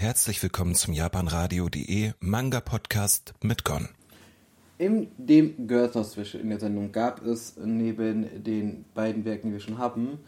Herzlich willkommen zum japanradio.de Manga Podcast mit Gon. In dem Girls in der Sendung gab es neben den beiden Werken, die wir schon haben,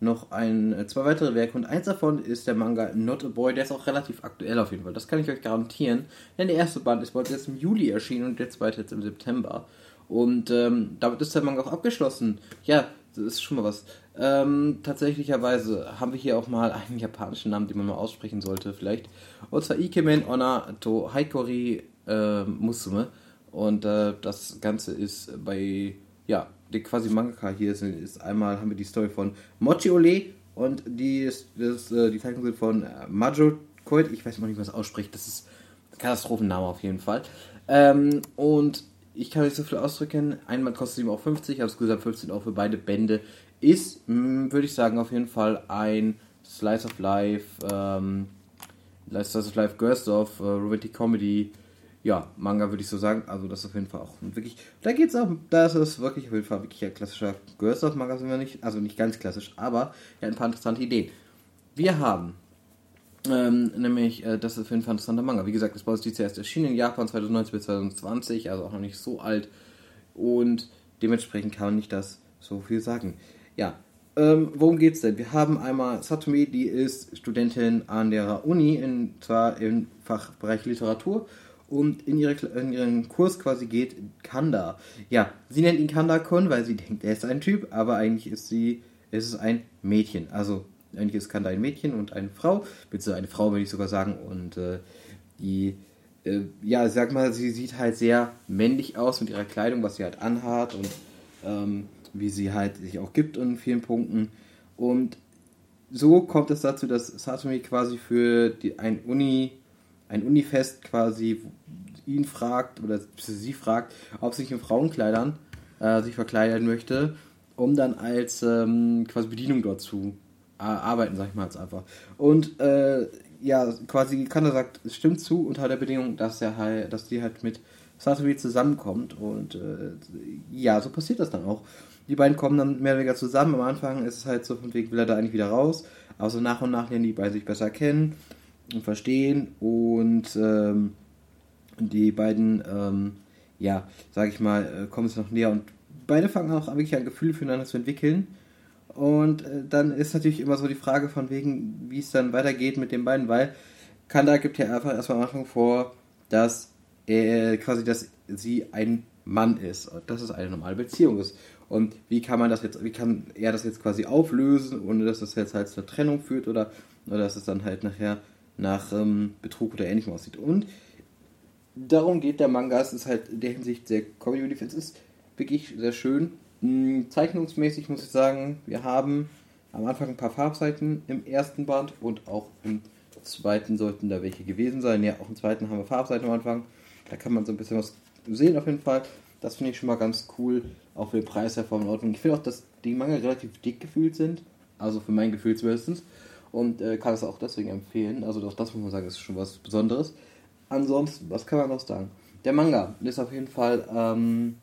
noch ein, zwei weitere Werke und eins davon ist der Manga Not a Boy, der ist auch relativ aktuell auf jeden Fall. Das kann ich euch garantieren, denn der erste Band ist bereits jetzt im Juli erschienen und der zweite jetzt im September. Und ähm, damit ist der Manga auch abgeschlossen. Ja, das ist schon mal was. Ähm, tatsächlicherweise haben wir hier auch mal einen japanischen Namen, den man mal aussprechen sollte, vielleicht. Und zwar Ikemen Ona to Haikori äh, Musume. Und äh, das Ganze ist bei, ja, der quasi Mangaka hier ist, ist einmal haben wir die Story von Mochi Ole und die ist, das, äh, die Zeichnung sind von äh, Majo Koit. Ich weiß noch nicht, was ausspricht. Das ist ein Katastrophenname auf jeden Fall. Ähm, und ich kann nicht so viel ausdrücken. Einmal kostet 7,50 Euro, also insgesamt 15 Euro für beide Bände. Ist, hm, würde ich sagen, auf jeden Fall ein Slice of Life, ähm, Slice of Life Girls of äh, Romantic Comedy, ja, Manga würde ich so sagen. Also das ist auf jeden Fall auch wirklich, da geht's auch, da ist es wirklich auf jeden Fall wirklich ein klassischer Girls of Manga sind wir nicht, also nicht ganz klassisch, aber ja, ein paar interessante Ideen. Wir haben ähm, nämlich, äh, das ist Fall ein interessanter Manga. Wie gesagt, das Boss ist erst erschienen in Japan 2019 bis 2020, also auch noch nicht so alt. Und dementsprechend kann man nicht das so viel sagen. Ja, ähm, worum geht's denn? Wir haben einmal Satomi, die ist Studentin an der Uni, in, zwar im Fachbereich Literatur. Und in, ihre, in ihren Kurs quasi geht Kanda. Ja, sie nennt ihn Kanda-kun, weil sie denkt, er ist ein Typ, aber eigentlich ist sie, ist es ein Mädchen. Also eigentlich ist Kanda ein Mädchen und eine Frau, beziehungsweise eine Frau würde ich sogar sagen. Und äh, die, äh, ja, sag mal, sie sieht halt sehr männlich aus mit ihrer Kleidung, was sie halt anhat und ähm, wie sie halt sich auch gibt in vielen Punkten. Und so kommt es dazu, dass Satomi quasi für die, ein Uni, ein Unifest quasi ihn fragt oder sie fragt, ob sie sich in Frauenkleidern äh, sich verkleiden möchte, um dann als ähm, quasi Bedienung dort zu arbeiten, sag ich mal jetzt einfach. Und äh, ja, quasi Kanda sagt, es stimmt zu, unter der Bedingung, dass er halt, dass die halt mit Satomi zusammenkommt. Und äh, ja, so passiert das dann auch. Die beiden kommen dann mehr oder weniger zusammen. Am Anfang ist es halt so, von wegen will er da eigentlich wieder raus. Aber so nach und nach lernen die beiden sich besser kennen und verstehen. Und ähm, die beiden, ähm, ja, sag ich mal, äh, kommen es noch näher. Und beide fangen auch wirklich ein Gefühl füreinander zu entwickeln. Und äh, dann ist natürlich immer so die Frage von wegen, wie es dann weitergeht mit den beiden, weil Kanda gibt ja einfach erstmal am Anfang vor, dass er quasi, dass sie ein Mann ist und dass es eine normale Beziehung ist. Und wie kann man das jetzt, wie kann er das jetzt quasi auflösen, ohne dass das jetzt halt zur Trennung führt oder, oder dass es dann halt nachher nach ähm, Betrug oder ähnlichem aussieht. Und darum geht der Manga, es ist halt in der Hinsicht sehr comedy es ist wirklich sehr schön hm, zeichnungsmäßig muss ich sagen, wir haben am Anfang ein paar Farbseiten im ersten Band und auch im zweiten sollten da welche gewesen sein. Ja, auch im zweiten haben wir Farbseiten am Anfang. Da kann man so ein bisschen was sehen auf jeden Fall. Das finde ich schon mal ganz cool. Auch für den Preis Form in Ordnung. Ich finde auch, dass die Manga relativ dick gefühlt sind. Also für mein Gefühl zumindest. Und äh, kann es auch deswegen empfehlen. Also auch das muss man sagen, ist schon was Besonderes. Ansonsten, was kann man noch sagen? Der Manga ist auf jeden Fall ähm,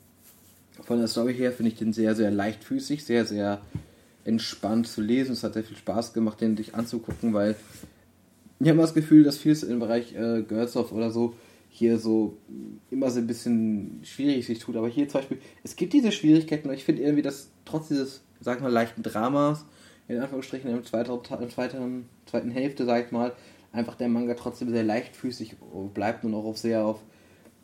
von der Story her finde ich den sehr, sehr leichtfüßig, sehr, sehr entspannt zu lesen. Es hat sehr viel Spaß gemacht, den dich anzugucken, weil ich habe das Gefühl, dass vieles im Bereich äh, Girls of oder so hier so immer so ein bisschen schwierig sich tut. Aber hier zum Beispiel, es gibt diese Schwierigkeiten, aber ich finde irgendwie, dass trotz dieses, sag mal, leichten Dramas, in Anführungsstrichen der zweiten, zweiten, zweiten Hälfte, sag ich mal, einfach der Manga trotzdem sehr leichtfüßig bleibt und auch auf sehr auf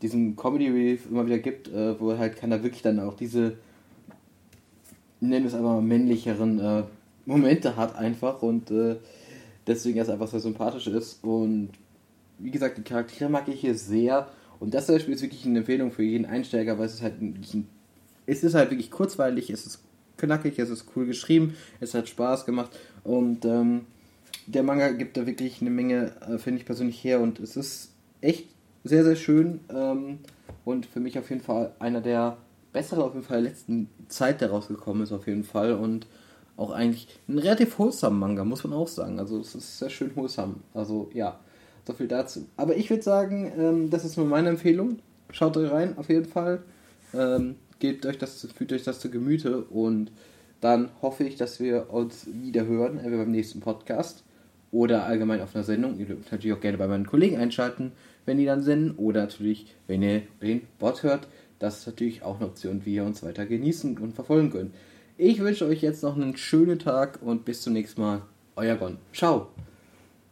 diesen Comedy Relief immer wieder gibt, äh, wo halt da wirklich dann auch diese, nennen es mal männlicheren äh, Momente hat einfach und äh, deswegen erst einfach sehr sympathisch ist. Und wie gesagt, die Charaktere mag ich hier sehr und das zum Beispiel ist wirklich eine Empfehlung für jeden Einsteiger, weil es ist halt ein, es ist halt wirklich kurzweilig, es ist knackig, es ist cool geschrieben, es hat Spaß gemacht und ähm, der Manga gibt da wirklich eine Menge, äh, finde ich persönlich her und es ist echt sehr, sehr schön ähm, und für mich auf jeden Fall einer der besseren auf jeden Fall der letzten Zeit, der rausgekommen ist auf jeden Fall und auch eigentlich ein relativ wholesome Manga, muss man auch sagen. Also es ist sehr schön wholesome. Also ja, so viel dazu. Aber ich würde sagen, ähm, das ist nur meine Empfehlung. Schaut euch rein, auf jeden Fall. Ähm, gebt euch das, fühlt euch das zu Gemüte und dann hoffe ich, dass wir uns wieder hören, äh, beim nächsten Podcast. Oder allgemein auf einer Sendung. Ihr dürft natürlich auch gerne bei meinen Kollegen einschalten, wenn die dann senden. Oder natürlich, wenn ihr den Bot hört. Das ist natürlich auch eine Option, wie ihr uns weiter genießen und verfolgen könnt. Ich wünsche euch jetzt noch einen schönen Tag und bis zum nächsten Mal. Euer Gon. Ciao.